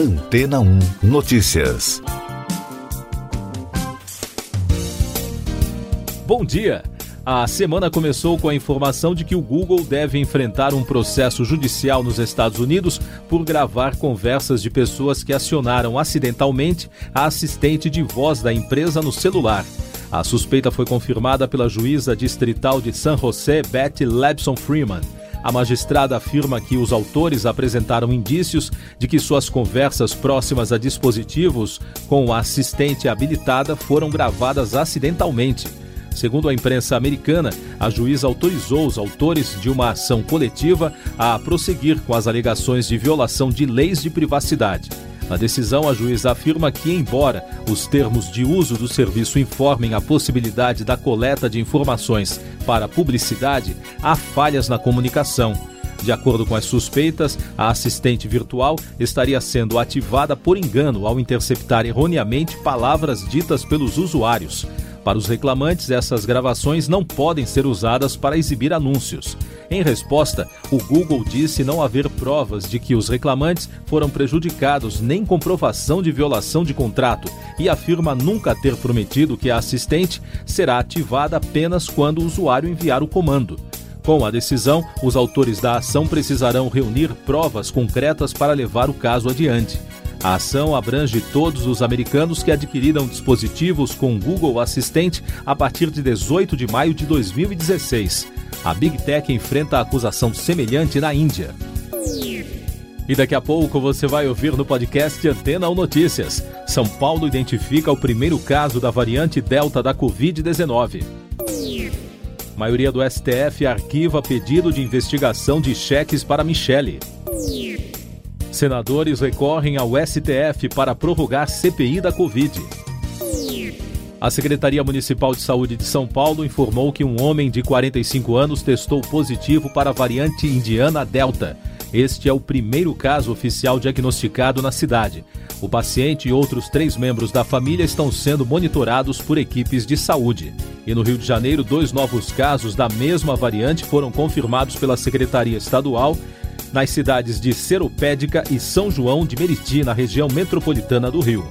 Antena 1 Notícias. Bom dia. A semana começou com a informação de que o Google deve enfrentar um processo judicial nos Estados Unidos por gravar conversas de pessoas que acionaram acidentalmente a assistente de voz da empresa no celular. A suspeita foi confirmada pela juíza distrital de San José, Betty Lebson Freeman. A magistrada afirma que os autores apresentaram indícios de que suas conversas próximas a dispositivos com a assistente habilitada foram gravadas acidentalmente. Segundo a imprensa americana, a juíza autorizou os autores de uma ação coletiva a prosseguir com as alegações de violação de leis de privacidade. Na decisão, a juíza afirma que, embora os termos de uso do serviço informem a possibilidade da coleta de informações para publicidade, há falhas na comunicação. De acordo com as suspeitas, a assistente virtual estaria sendo ativada por engano ao interceptar erroneamente palavras ditas pelos usuários. Para os reclamantes, essas gravações não podem ser usadas para exibir anúncios. Em resposta, o Google disse não haver provas de que os reclamantes foram prejudicados nem comprovação de violação de contrato e afirma nunca ter prometido que a assistente será ativada apenas quando o usuário enviar o comando. Com a decisão, os autores da ação precisarão reunir provas concretas para levar o caso adiante. A ação abrange todos os americanos que adquiriram dispositivos com Google Assistente a partir de 18 de maio de 2016. A Big Tech enfrenta acusação semelhante na Índia. E daqui a pouco você vai ouvir no podcast Antena ou Notícias. São Paulo identifica o primeiro caso da variante Delta da Covid-19. Maioria do STF arquiva pedido de investigação de cheques para Michele. Senadores recorrem ao STF para prorrogar CPI da Covid. A Secretaria Municipal de Saúde de São Paulo informou que um homem de 45 anos testou positivo para a variante indiana Delta. Este é o primeiro caso oficial diagnosticado na cidade. O paciente e outros três membros da família estão sendo monitorados por equipes de saúde. E no Rio de Janeiro, dois novos casos da mesma variante foram confirmados pela Secretaria Estadual nas cidades de Seropédica e São João de Meriti, na região metropolitana do Rio.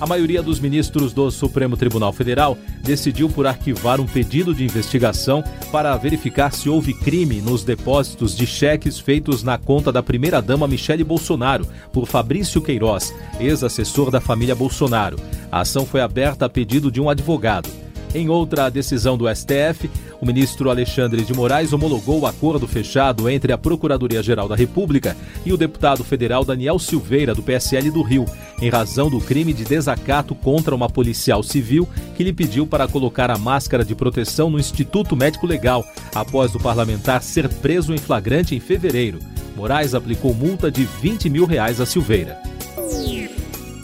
A maioria dos ministros do Supremo Tribunal Federal decidiu por arquivar um pedido de investigação para verificar se houve crime nos depósitos de cheques feitos na conta da primeira-dama Michele Bolsonaro por Fabrício Queiroz, ex-assessor da família Bolsonaro. A ação foi aberta a pedido de um advogado. Em outra decisão do STF, o ministro Alexandre de Moraes homologou o acordo fechado entre a Procuradoria-Geral da República e o deputado federal Daniel Silveira, do PSL do Rio, em razão do crime de desacato contra uma policial civil que lhe pediu para colocar a máscara de proteção no Instituto Médico Legal, após o parlamentar ser preso em flagrante em fevereiro. Moraes aplicou multa de 20 mil reais a Silveira.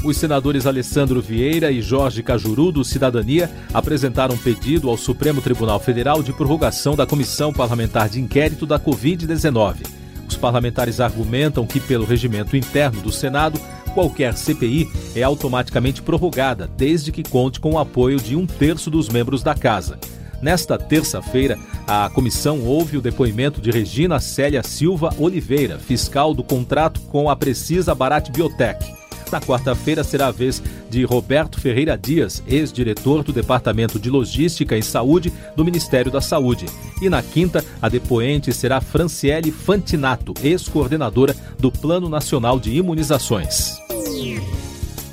Os senadores Alessandro Vieira e Jorge Cajuru, do Cidadania, apresentaram um pedido ao Supremo Tribunal Federal de prorrogação da Comissão Parlamentar de Inquérito da Covid-19. Os parlamentares argumentam que, pelo regimento interno do Senado, qualquer CPI é automaticamente prorrogada, desde que conte com o apoio de um terço dos membros da Casa. Nesta terça-feira, a comissão ouve o depoimento de Regina Célia Silva Oliveira, fiscal do contrato com a Precisa Barat Biotech. Na quarta-feira será a vez de Roberto Ferreira Dias, ex-diretor do Departamento de Logística e Saúde do Ministério da Saúde. E na quinta, a depoente será Franciele Fantinato, ex-coordenadora do Plano Nacional de Imunizações.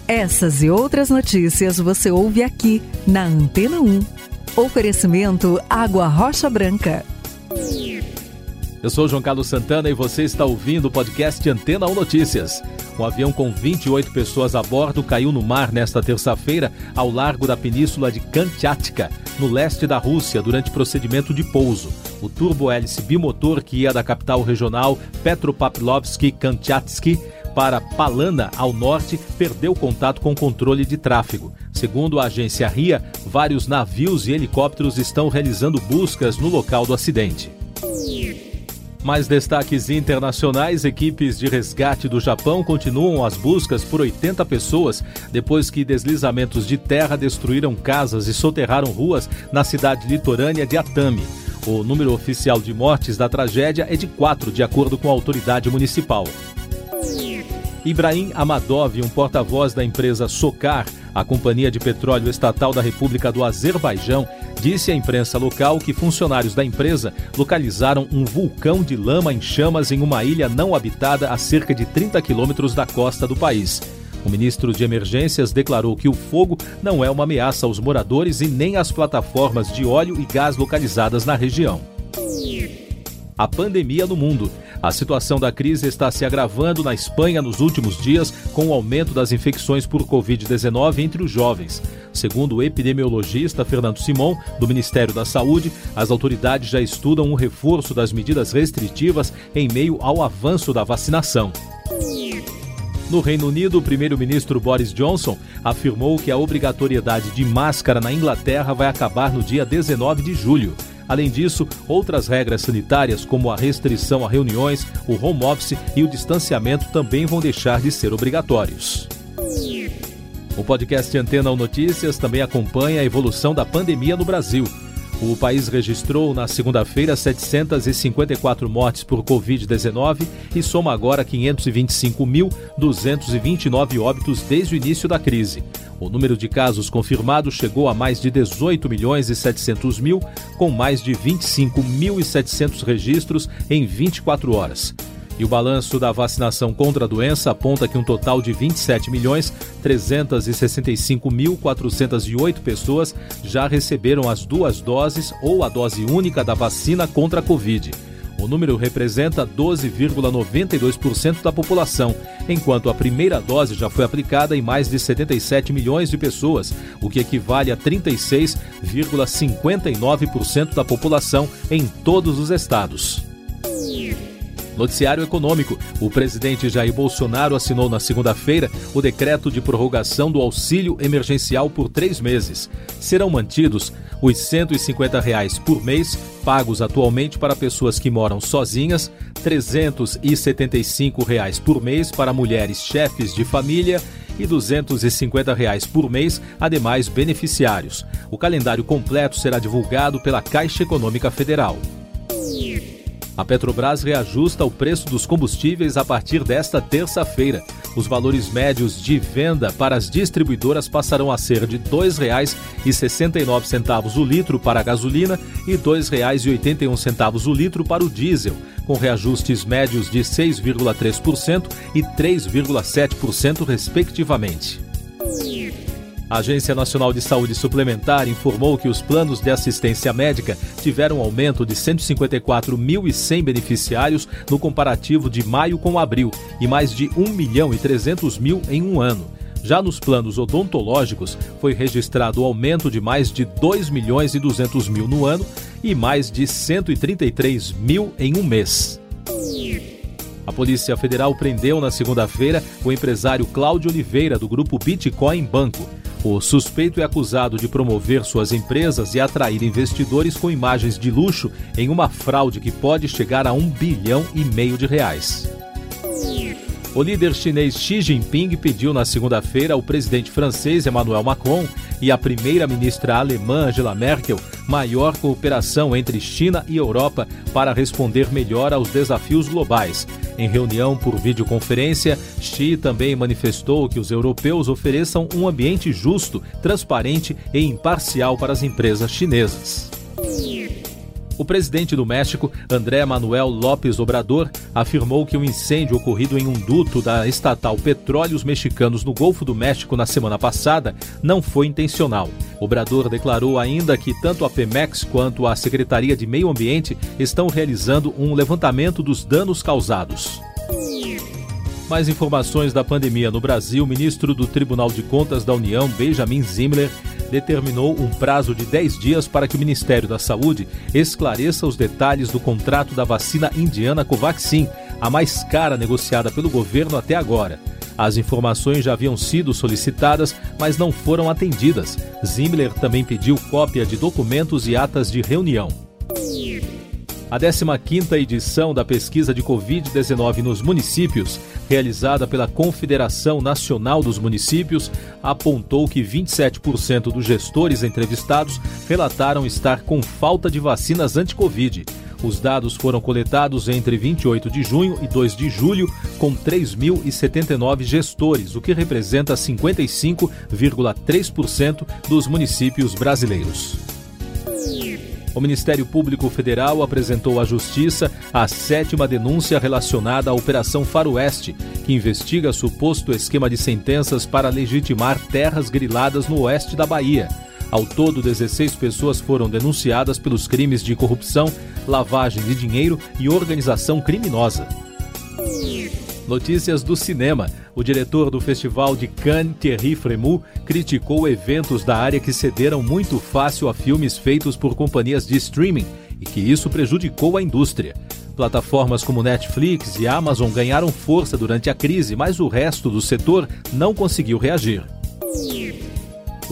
Essas e outras notícias você ouve aqui na Antena 1. Oferecimento Água Rocha Branca. Eu sou João Carlos Santana e você está ouvindo o podcast Antena 1 Notícias. Um avião com 28 pessoas a bordo caiu no mar nesta terça-feira ao largo da península de Kamchatka, no leste da Rússia, durante procedimento de pouso. O turbo-hélice bimotor que ia da capital regional Petropavlovsk-Kamchatsky para Palana, ao norte, perdeu contato com o controle de tráfego. Segundo a agência RIA, vários navios e helicópteros estão realizando buscas no local do acidente. Mais destaques internacionais: equipes de resgate do Japão continuam as buscas por 80 pessoas depois que deslizamentos de terra destruíram casas e soterraram ruas na cidade litorânea de Atami. O número oficial de mortes da tragédia é de quatro, de acordo com a autoridade municipal. Ibrahim Amadov, um porta-voz da empresa Socar, a companhia de petróleo estatal da República do Azerbaijão, disse à imprensa local que funcionários da empresa localizaram um vulcão de lama em chamas em uma ilha não habitada a cerca de 30 quilômetros da costa do país. O ministro de Emergências declarou que o fogo não é uma ameaça aos moradores e nem às plataformas de óleo e gás localizadas na região. A pandemia no mundo. A situação da crise está se agravando na Espanha nos últimos dias, com o aumento das infecções por Covid-19 entre os jovens. Segundo o epidemiologista Fernando Simon, do Ministério da Saúde, as autoridades já estudam um reforço das medidas restritivas em meio ao avanço da vacinação. No Reino Unido, o primeiro-ministro Boris Johnson afirmou que a obrigatoriedade de máscara na Inglaterra vai acabar no dia 19 de julho. Além disso, outras regras sanitárias, como a restrição a reuniões, o home office e o distanciamento, também vão deixar de ser obrigatórios. O podcast Antena ou Notícias também acompanha a evolução da pandemia no Brasil. O país registrou na segunda-feira 754 mortes por Covid-19 e soma agora 525.229 óbitos desde o início da crise. O número de casos confirmados chegou a mais de 18 milhões e 700 mil, com mais de 25.700 registros em 24 horas. E o balanço da vacinação contra a doença aponta que um total de 27 milhões 365.408 pessoas já receberam as duas doses ou a dose única da vacina contra a Covid. O número representa 12,92% da população, enquanto a primeira dose já foi aplicada em mais de 77 milhões de pessoas, o que equivale a 36,59% da população em todos os estados. Noticiário Econômico. O presidente Jair Bolsonaro assinou na segunda-feira o decreto de prorrogação do auxílio emergencial por três meses. Serão mantidos os 150 reais por mês, pagos atualmente para pessoas que moram sozinhas, 375 reais por mês para mulheres chefes de família e 250 reais por mês a demais beneficiários. O calendário completo será divulgado pela Caixa Econômica Federal. A Petrobras reajusta o preço dos combustíveis a partir desta terça-feira. Os valores médios de venda para as distribuidoras passarão a ser de R$ 2,69 o litro para a gasolina e R$ 2,81 o litro para o diesel, com reajustes médios de 6,3% e 3,7%, respectivamente. A Agência Nacional de Saúde Suplementar informou que os planos de assistência médica tiveram um aumento de 154.100 beneficiários no comparativo de maio com abril e mais de 1 milhão e 300 mil em um ano. Já nos planos odontológicos, foi registrado o aumento de mais de 2 milhões e 200 mil no ano e mais de 133 mil em um mês. A Polícia Federal prendeu na segunda-feira o empresário Cláudio Oliveira, do grupo Bitcoin Banco. O suspeito é acusado de promover suas empresas e atrair investidores com imagens de luxo em uma fraude que pode chegar a um bilhão e meio de reais. O líder chinês Xi Jinping pediu na segunda-feira ao presidente francês Emmanuel Macron e à primeira-ministra alemã Angela Merkel maior cooperação entre China e Europa para responder melhor aos desafios globais. Em reunião por videoconferência, Xi também manifestou que os europeus ofereçam um ambiente justo, transparente e imparcial para as empresas chinesas. O presidente do México, André Manuel López Obrador, afirmou que o um incêndio ocorrido em um duto da estatal Petróleos Mexicanos no Golfo do México na semana passada não foi intencional. Obrador declarou ainda que tanto a Pemex quanto a Secretaria de Meio Ambiente estão realizando um levantamento dos danos causados. Mais informações da pandemia no Brasil, ministro do Tribunal de Contas da União, Benjamin Zimmer, determinou um prazo de 10 dias para que o Ministério da Saúde esclareça os detalhes do contrato da vacina indiana Covaxin, a mais cara negociada pelo governo até agora. As informações já haviam sido solicitadas, mas não foram atendidas. Zimmer também pediu cópia de documentos e atas de reunião. A 15ª edição da pesquisa de Covid-19 nos municípios, realizada pela Confederação Nacional dos Municípios, apontou que 27% dos gestores entrevistados relataram estar com falta de vacinas anti-Covid. Os dados foram coletados entre 28 de junho e 2 de julho, com 3.079 gestores, o que representa 55,3% dos municípios brasileiros. O Ministério Público Federal apresentou à Justiça a sétima denúncia relacionada à Operação Faroeste, que investiga suposto esquema de sentenças para legitimar terras griladas no oeste da Bahia. Ao todo, 16 pessoas foram denunciadas pelos crimes de corrupção, lavagem de dinheiro e organização criminosa. Notícias do cinema. O diretor do Festival de Cannes, Thierry Fremont, criticou eventos da área que cederam muito fácil a filmes feitos por companhias de streaming e que isso prejudicou a indústria. Plataformas como Netflix e Amazon ganharam força durante a crise, mas o resto do setor não conseguiu reagir.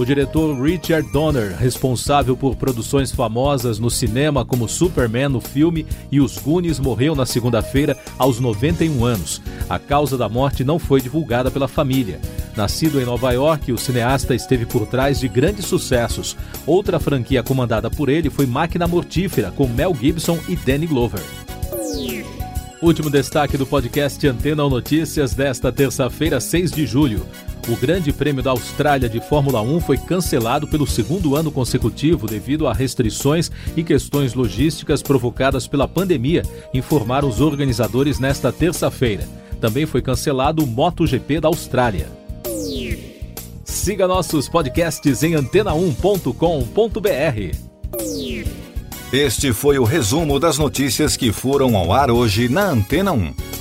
O diretor Richard Donner, responsável por produções famosas no cinema como Superman no filme e Os Goonies, morreu na segunda-feira aos 91 anos. A causa da morte não foi divulgada pela família. Nascido em Nova York, o cineasta esteve por trás de grandes sucessos. Outra franquia comandada por ele foi Máquina Mortífera, com Mel Gibson e Danny Glover. Último destaque do podcast Antena Notícias desta terça-feira, 6 de julho. O Grande Prêmio da Austrália de Fórmula 1 foi cancelado pelo segundo ano consecutivo devido a restrições e questões logísticas provocadas pela pandemia, informaram os organizadores nesta terça-feira. Também foi cancelado o MotoGP da Austrália. Siga nossos podcasts em antena1.com.br. Este foi o resumo das notícias que foram ao ar hoje na Antena 1.